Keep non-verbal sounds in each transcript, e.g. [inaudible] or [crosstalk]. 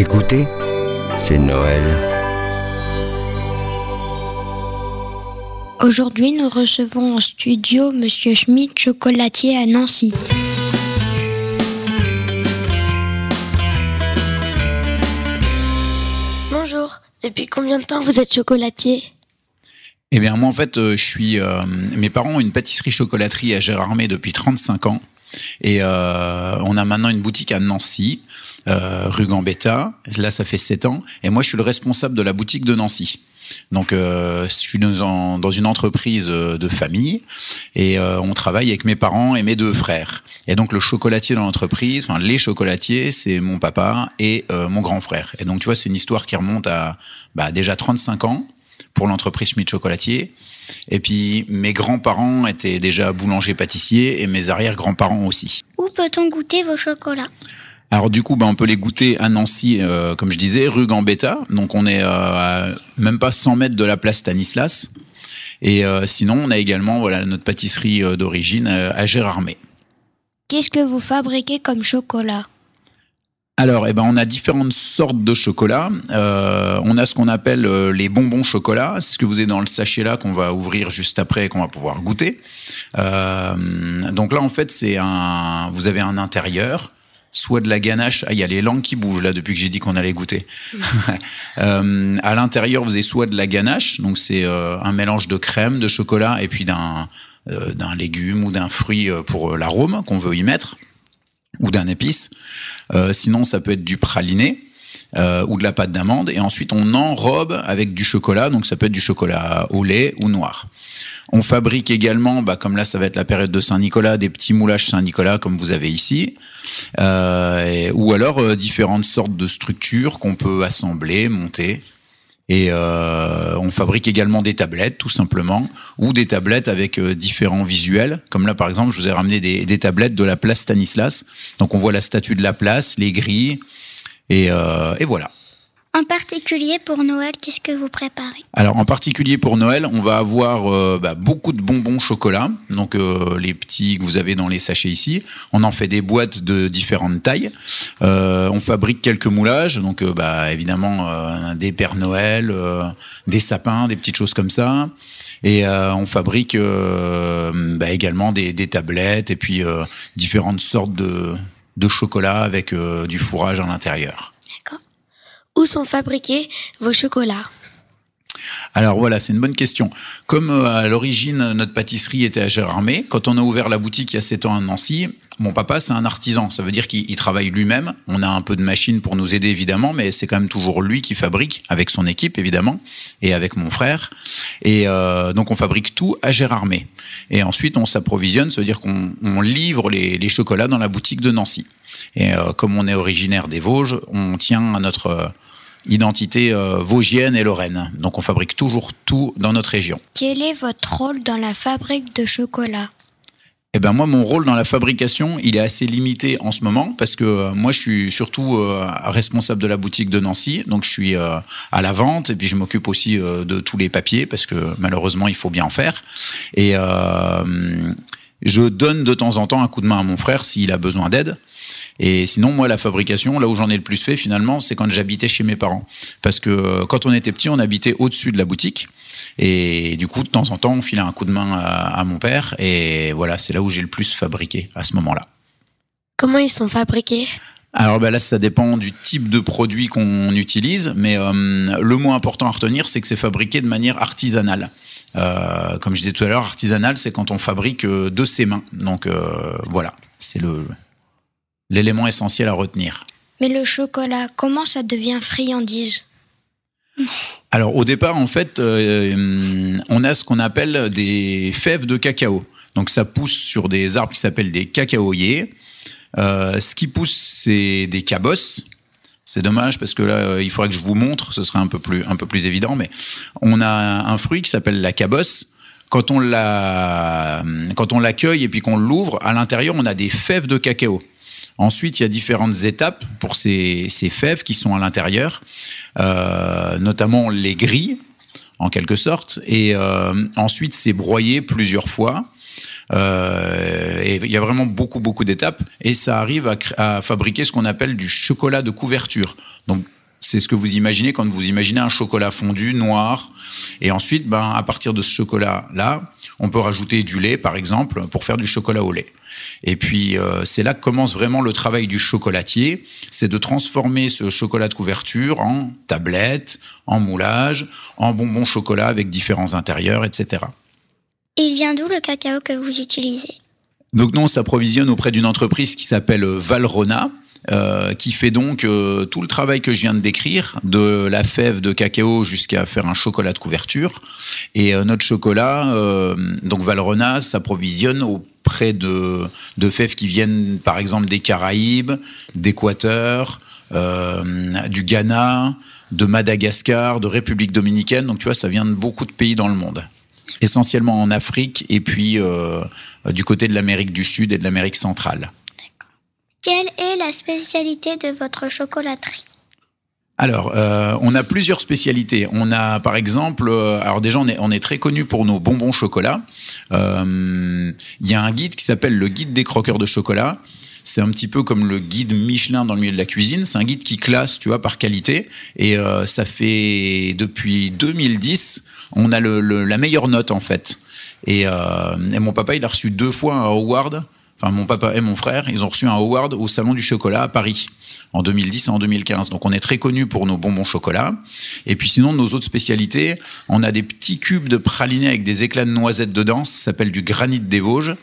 Écoutez, c'est Noël. Aujourd'hui, nous recevons en studio Monsieur Schmidt, chocolatier à Nancy. Bonjour, depuis combien de temps vous êtes chocolatier? Eh bien, moi, en fait, euh, je suis. euh, mes parents ont une pâtisserie-chocolaterie à Gérardmer depuis 35 ans. Et euh, on a maintenant une boutique à Nancy, euh, rue Gambetta. Là, ça fait 7 ans. Et moi, je suis le responsable de la boutique de Nancy. Donc, euh, je suis dans, dans une entreprise euh, de famille et euh, on travaille avec mes parents et mes deux frères. Et donc, le chocolatier dans l'entreprise, enfin, les chocolatiers, c'est mon papa et euh, mon grand frère. Et donc, tu vois, c'est une histoire qui remonte à bah, déjà 35 ans pour l'entreprise Schmidt Chocolatier. Et puis, mes grands-parents étaient déjà boulangers-pâtissiers et mes arrière-grands-parents aussi. Où peut-on goûter vos chocolats? Alors du coup, ben, on peut les goûter à Nancy, euh, comme je disais, rue Gambetta. Donc on est euh, à même pas 100 mètres de la place Stanislas. Et euh, sinon, on a également voilà notre pâtisserie euh, d'origine euh, à Gérardmer. Qu'est-ce que vous fabriquez comme chocolat? Alors, eh ben, on a différentes sortes de chocolat. Euh, on a ce qu'on appelle euh, les bonbons chocolat. C'est ce que vous avez dans le sachet là qu'on va ouvrir juste après et qu'on va pouvoir goûter. Euh, donc là, en fait, c'est un. Vous avez un intérieur, soit de la ganache. Ah, il y a les langues qui bougent là depuis que j'ai dit qu'on allait goûter. [laughs] Euh, à l'intérieur, vous avez soit de la ganache, donc c'est euh, un mélange de crème, de chocolat et puis d'un euh, d'un légume ou d'un fruit pour l'arôme qu'on veut y mettre ou d'un épice. Sinon, ça peut être du praliné ou de la pâte d'amande. Et ensuite, on enrobe avec du chocolat. Donc, ça peut être du chocolat au lait ou noir. On fabrique également, bah, comme là, ça va être la période de Saint-Nicolas, des petits moulages Saint-Nicolas comme vous avez ici. Euh, ou alors euh, différentes sortes de structures qu'on peut assembler, monter. Et euh, on fabrique également des tablettes, tout simplement, ou des tablettes avec euh, différents visuels. Comme là, par exemple, je vous ai ramené des, des tablettes de la place Stanislas. Donc, on voit la statue de la place, les grilles, et, euh, et voilà. En particulier pour Noël, qu'est-ce que vous préparez Alors, en particulier pour Noël, on va avoir euh, bah, beaucoup de bonbons chocolat, donc euh, les petits que vous avez dans les sachets ici. On en fait des boîtes de différentes tailles. Euh, on fabrique quelques moulages, donc bah, évidemment des Pères Noël, des sapins, des petites choses comme ça. Et on fabrique bah, également des, tablettes et puis différentes sortes de, chocolat avec du fourrage à l'intérieur. Où sont fabriqués vos chocolats Alors voilà, c'est une bonne question. Comme euh, à l'origine, notre pâtisserie était à Gérardmer, quand on a ouvert la boutique il y a 7 ans à Nancy, mon papa, c'est un artisan. Ça veut dire qu'il il travaille lui-même. On a un peu de machines pour nous aider, évidemment, mais c'est quand même toujours lui qui fabrique, avec son équipe, évidemment, et avec mon frère. Et euh, donc, on fabrique tout à Gérardmer. Et ensuite, on s'approvisionne, ça veut dire qu'on on livre les, les chocolats dans la boutique de Nancy. Et euh, comme on est originaire des Vosges, on tient à notre... identité euh, vosgienne et lorraine. Donc on fabrique toujours tout dans notre région. Quel est votre rôle dans la fabrique de chocolat? Eh ben moi, mon rôle dans la fabrication, il est assez limité en ce moment parce que euh, moi, je suis surtout euh, responsable de la boutique de Nancy, donc je suis euh, à la vente et puis je m'occupe aussi euh, de tous les papiers parce que malheureusement, il faut bien en faire. Et je donne de temps en temps un coup de main à mon frère s'il a besoin d'aide. Et sinon, moi, la fabrication, là où j'en ai le plus fait finalement, c'est quand j'habitais chez mes parents. Parce que euh, quand on était petit, on habitait au-dessus de la boutique. Et du coup, de temps en temps, on filait un coup de main à, à mon père. Et voilà, c'est là où j'ai le plus fabriqué à ce moment-là. Comment ils sont fabriqués? Alors ben là, ça dépend du type de produit qu'on utilise, mais euh, le mot important à retenir, c'est que c'est fabriqué de manière artisanale. Euh, comme je disais tout à l'heure, artisanal, c'est quand on fabrique de ses mains. Donc euh, voilà, c'est le l'élément essentiel à retenir. Mais le chocolat, comment ça devient friandise? Alors au départ, en fait, euh, on a ce qu'on appelle des fèves de cacao. Donc ça pousse sur des arbres qui s'appellent des cacaoyers. Euh, ce qui pousse, c'est des cabosses. C'est dommage parce que là, euh, il faudrait que je vous montre, ce serait un peu plus, un peu plus évident. Mais on a un fruit qui s'appelle la cabosse. Quand on la, quand on l'accueille et puis qu'on l'ouvre, à l'intérieur, on a des fèves de cacao. Ensuite, il y a différentes étapes pour ces, ces fèves qui sont à l'intérieur, euh, notamment les grilles, en quelque sorte. Et euh, ensuite, c'est broyé plusieurs fois. Euh, et il y a vraiment beaucoup, beaucoup d'étapes. Et ça arrive à, à fabriquer ce qu'on appelle du chocolat de couverture. Donc, c'est ce que vous imaginez quand vous imaginez un chocolat fondu noir. Et ensuite, ben, à partir de ce chocolat-là, on peut rajouter du lait, par exemple, pour faire du chocolat au lait. Et puis, euh, c'est là que commence vraiment le travail du chocolatier. C'est de transformer ce chocolat de couverture en tablette, en moulage, en bonbons chocolat avec différents intérieurs, etc. Et il vient d'où le cacao que vous utilisez? Donc, nous, on s'approvisionne auprès d'une entreprise qui s'appelle Valrona. Euh, qui fait donc euh, tout le travail que je viens de décrire, de la fève de cacao jusqu'à faire un chocolat de couverture. Et euh, notre chocolat, euh, donc Valrona, s'approvisionne de, de fèves qui viennent par exemple des Caraïbes, d'Équateur, euh, du Ghana, de Madagascar, de République dominicaine. Donc tu vois, ça vient de beaucoup de pays dans le monde. Essentiellement en Afrique et puis euh, du côté de l'Amérique du Sud et de l'Amérique centrale. Quelle est la spécialité de votre chocolaterie? Alors, euh, on a plusieurs spécialités. On a, par exemple, euh, alors déjà, on est, on est très connu pour nos bonbons chocolat. Euh, Il y a un guide qui s'appelle le guide des croqueurs de chocolat. C'est un petit peu comme le guide Michelin dans le milieu de la cuisine. C'est un guide qui classe, tu vois, par qualité. Et euh, ça fait depuis 2010, on a le, le, la meilleure note en fait. Et, euh, et mon papa, il a reçu deux fois un award enfin mon papa et mon frère, ils ont reçu un award au Salon du Chocolat à Paris en 2010 et en 2015. Donc on est très connu pour nos bonbons chocolat. Et puis sinon, nos autres spécialités, on a des petits cubes de pralinés avec des éclats de noisettes dedans, ça s'appelle du granit des Vosges.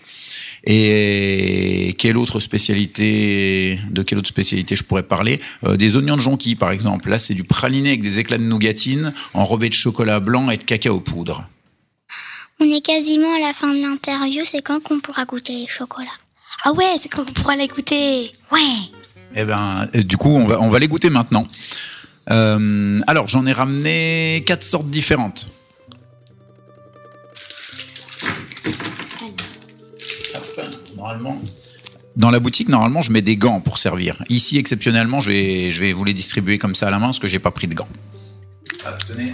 Et quelle autre spécialité De quelle autre spécialité je pourrais parler? Euh, Des oignons de jonquille, par exemple. Là, c'est du praliné avec des éclats de nougatine enrobés de chocolat blanc et de cacao poudre. On est quasiment à la fin de l'interview, c'est quand qu'on pourra goûter les chocolats? Ah ouais, c'est quand qu'on pourra les goûter Ouais Eh ben, euh, du coup, on va, les goûter maintenant. Euh, alors, j'en ai ramené quatre sortes différentes. Normalement, dans la boutique, normalement, je mets des gants pour servir. Ici, exceptionnellement, je vais, je vais vous les distribuer comme ça à la main parce que j'ai pas pris de gants. Ah, tenez.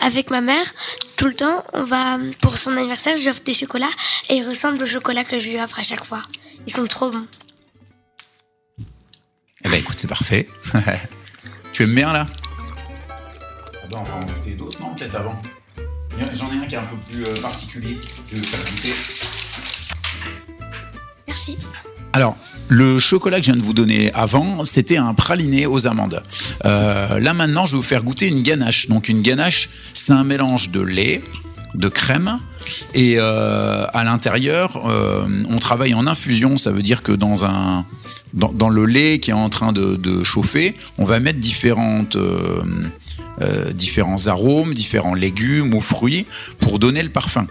Avec ma mère, tout le temps, on va pour son anniversaire, je lui offre des chocolats et ils ressemblent au chocolat que je lui offre à chaque fois. Ils sont trop bons. Eh ben, écoute, c'est parfait. [laughs] tu aimes bien là? Ah ben, on va en goûter d'autres, non Peut-être avant. J'en ai un qui est un peu plus euh, particulier. Je vais vous faire goûter. Merci. Alors, le chocolat que je viens de vous donner avant, c'était un praliné aux amandes. Euh, là maintenant, je vais vous faire goûter une ganache. Donc une ganache, c'est un mélange de lait, de crème, et euh, à l'intérieur, euh, on travaille en infusion. Ça veut dire que dans un dans, le lait qui est en train de, de chauffer, on va mettre différentes différents arômes, différents légumes ou fruits pour donner le parfum.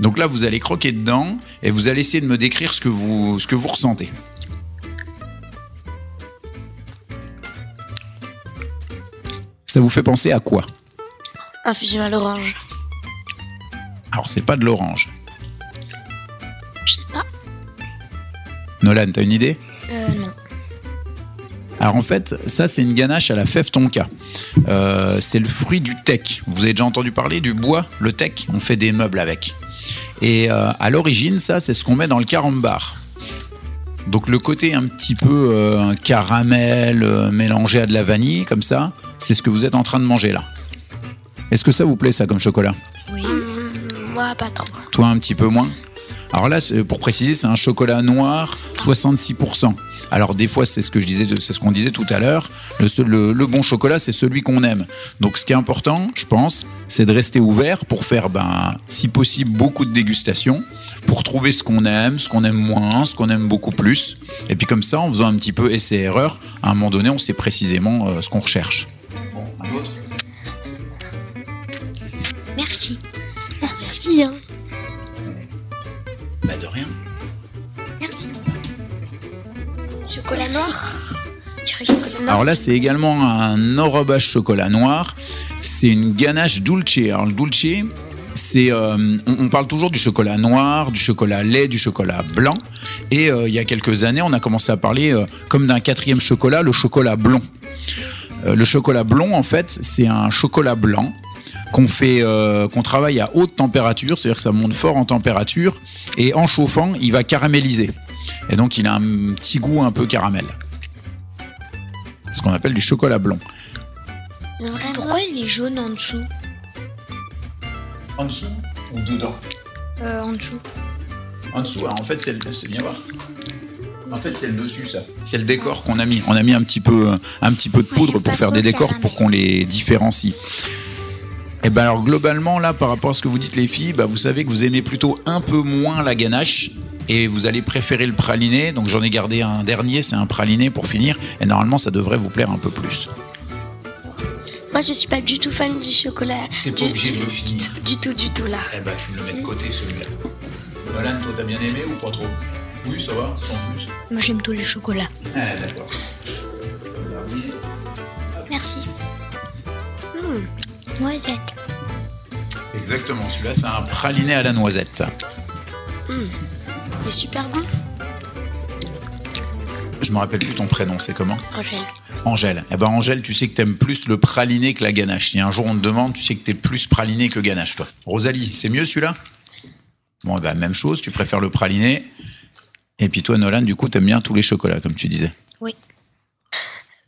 Donc là, vous allez croquer dedans et vous allez essayer de me décrire ce que vous, ce que vous ressentez. Ça vous fait penser à quoi? Infusion à l'orange. Alors, c'est pas de l'orange. Je sais pas. Nolan, t'as une idée? Euh, non. Alors en fait, ça c'est une ganache à la fève tonka. Euh, c'est le fruit du teck. Vous avez déjà entendu parler du bois, le teck? On fait des meubles avec. Et euh, à l'origine, ça c'est ce qu'on met dans le carambar. Donc le côté un petit peu euh, caramel euh, mélangé à de la vanille, comme ça, c'est ce que vous êtes en train de manger là. Est-ce que ça vous plaît ça comme chocolat? Oui. moi, pas trop. Toi un petit peu moins? Alors là, pour préciser, c'est un chocolat noir 66%. Alors des fois, c'est ce que je disais, c'est ce qu'on disait tout à l'heure. Le, le, le, bon chocolat, c'est celui qu'on aime. Donc, ce qui est important, je pense, c'est de rester ouvert pour faire, ben, si possible, beaucoup de dégustations, pour trouver ce qu'on aime, ce qu'on aime moins, ce qu'on aime beaucoup plus. Et puis comme ça, en faisant un petit peu essai-erreur, à un moment donné, on sait précisément euh, ce qu'on recherche. Bon, un autre Merci. Merci. Hein. Bah de rien. Merci. Chocolat noir. Alors là, c'est également un enrobage chocolat noir. C'est une ganache dulce. Alors le dulce, c'est, euh, on, parle toujours du chocolat noir, du chocolat lait, du chocolat blanc. Et euh, il y a quelques années, on a commencé à parler euh, comme d'un quatrième chocolat, le chocolat blond. Le chocolat blond, en fait, c'est un chocolat blanc qu'on fait, qu'on travaille à haute température, c'est-à-dire que ça monte fort en température, et en chauffant, il va caraméliser. Et donc, il a un petit goût un peu caramel. C'est ce qu'on appelle du chocolat blond. Vraiment. Pourquoi il est jaune en dessous En dessous ou dedans euh, En dessous. En dessous, alors en fait, c'est le- c'est bien voir. En fait, c'est le dessus, ça. C'est le décor qu'on a mis. On a mis un petit peu, un petit peu de poudre Ouais, pour faire des décors caramel. pour qu'on les différencie. Et ben alors globalement là, par rapport à ce que vous dites les filles, bah, vous savez que vous aimez plutôt un peu moins la ganache et vous allez préférer le praliné. Donc j'en ai gardé un dernier, c'est un praliné pour finir. Et normalement, ça devrait vous plaire un peu plus. Moi, je suis pas du tout fan du chocolat. T'es pas Du- obligé de le finir. Du tout, du tout là. Eh ben tu le mets de côté celui-là. Nolan, toi t'as bien aimé ou pas trop? Oui, ça va, sans plus. Moi j'aime tous les chocolats. Ah d'accord. Merci. Hmm. Noisette. Exactement, celui-là c'est un praliné à la noisette. Il super bon. Je me rappelle plus ton prénom, c'est comment Angèle. Angèle. Eh ben Angèle, tu sais que t'aimes plus le praliné que la ganache. Si un jour on te demande, tu sais que t'es plus praliné que ganache, toi. Rosalie, c'est mieux celui-là Bon, eh ben même chose, tu préfères le praliné. Et puis toi, Nolan, du coup, t'aimes bien tous les chocolats, comme tu disais. Oui.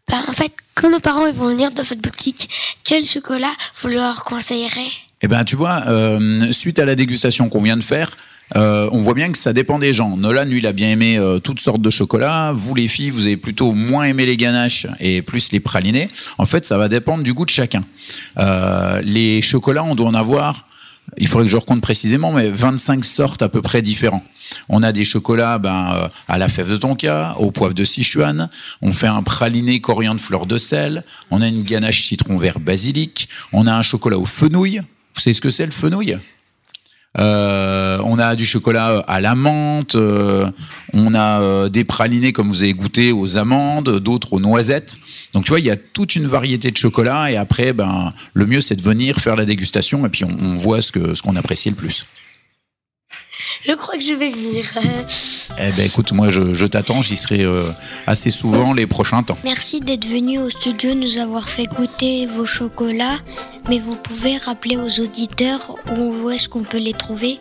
Bah, en fait, quand nos parents ils vont venir dans votre boutique, quel chocolat vous leur conseillerez? Eh ben, tu vois, euh, suite à la dégustation qu'on vient de faire, euh, on voit bien que ça dépend des gens. Nolan, lui, il a bien aimé euh, toutes sortes de chocolats. Vous, les filles, vous avez plutôt moins aimé les ganaches et plus les pralinés. En fait, ça va dépendre du goût de chacun. Euh, les chocolats, on doit en avoir, il faudrait que je recompte précisément, mais 25 sortes à peu près différents. On a des chocolats ben, euh, à la fève de tonka, au poivre de Sichuan. On fait un praliné coriandre fleur de sel. On a une ganache citron vert basilic. On a un chocolat au fenouil. Vous savez ce que c'est le fenouil? Euh, on a du chocolat euh, à la menthe, euh, on a euh, des pralinés comme vous avez goûté aux amandes, d'autres aux noisettes. Donc tu vois, il y a toute une variété de chocolats et après, ben, le mieux c'est de venir faire la dégustation et puis on, on voit ce que ce qu'on apprécie le plus. Je crois que je vais venir. Eh ben écoute, moi je, je t'attends, j'y serai euh, assez souvent les prochains temps. Merci d'être venu au studio nous avoir fait goûter vos chocolats, mais vous pouvez rappeler aux auditeurs où est-ce qu'on peut les trouver?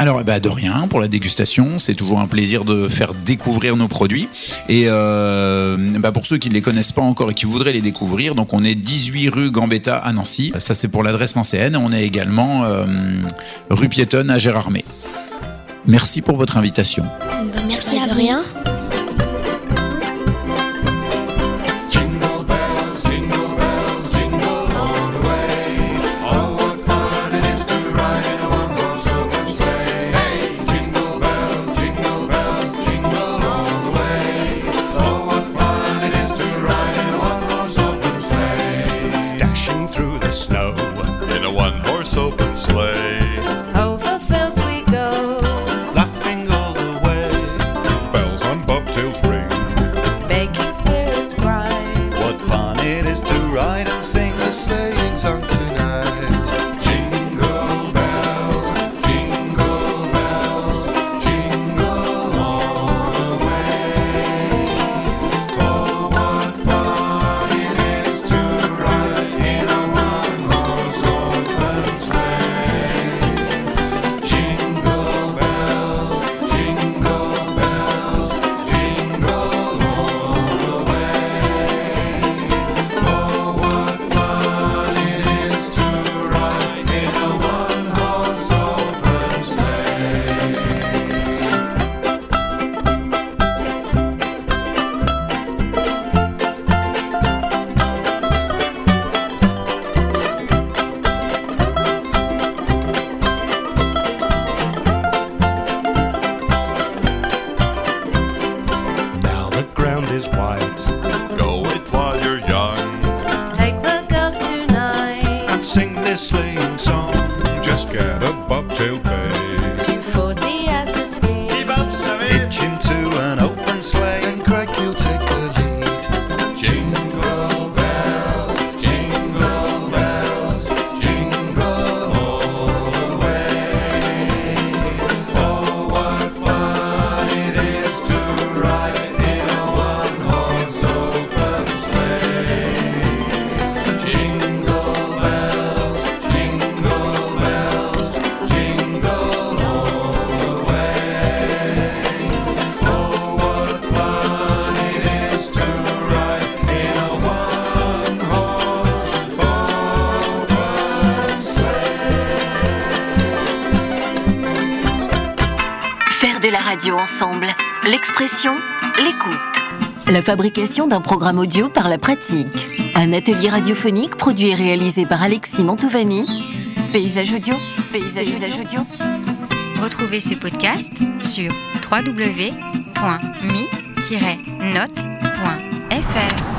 Alors, eh ben, de rien pour la dégustation. C'est toujours un plaisir de faire découvrir nos produits. Et euh, bah, pour ceux qui ne les connaissent pas encore et qui voudraient les découvrir, donc on est 18 rue Gambetta à Nancy. Ça, c'est pour l'adresse nancéenne. On est également euh, rue Piétonne à Gérardmer. Merci pour votre invitation. Ben, Merci à radio ensemble. L'expression, l'écoute. La fabrication d'un programme audio par la pratique. Un atelier radiophonique produit et réalisé par Alexis Mantovani. Paysage audio. Paysage, Paysage audio. Retrouvez ce podcast sur www.mi-note.fr.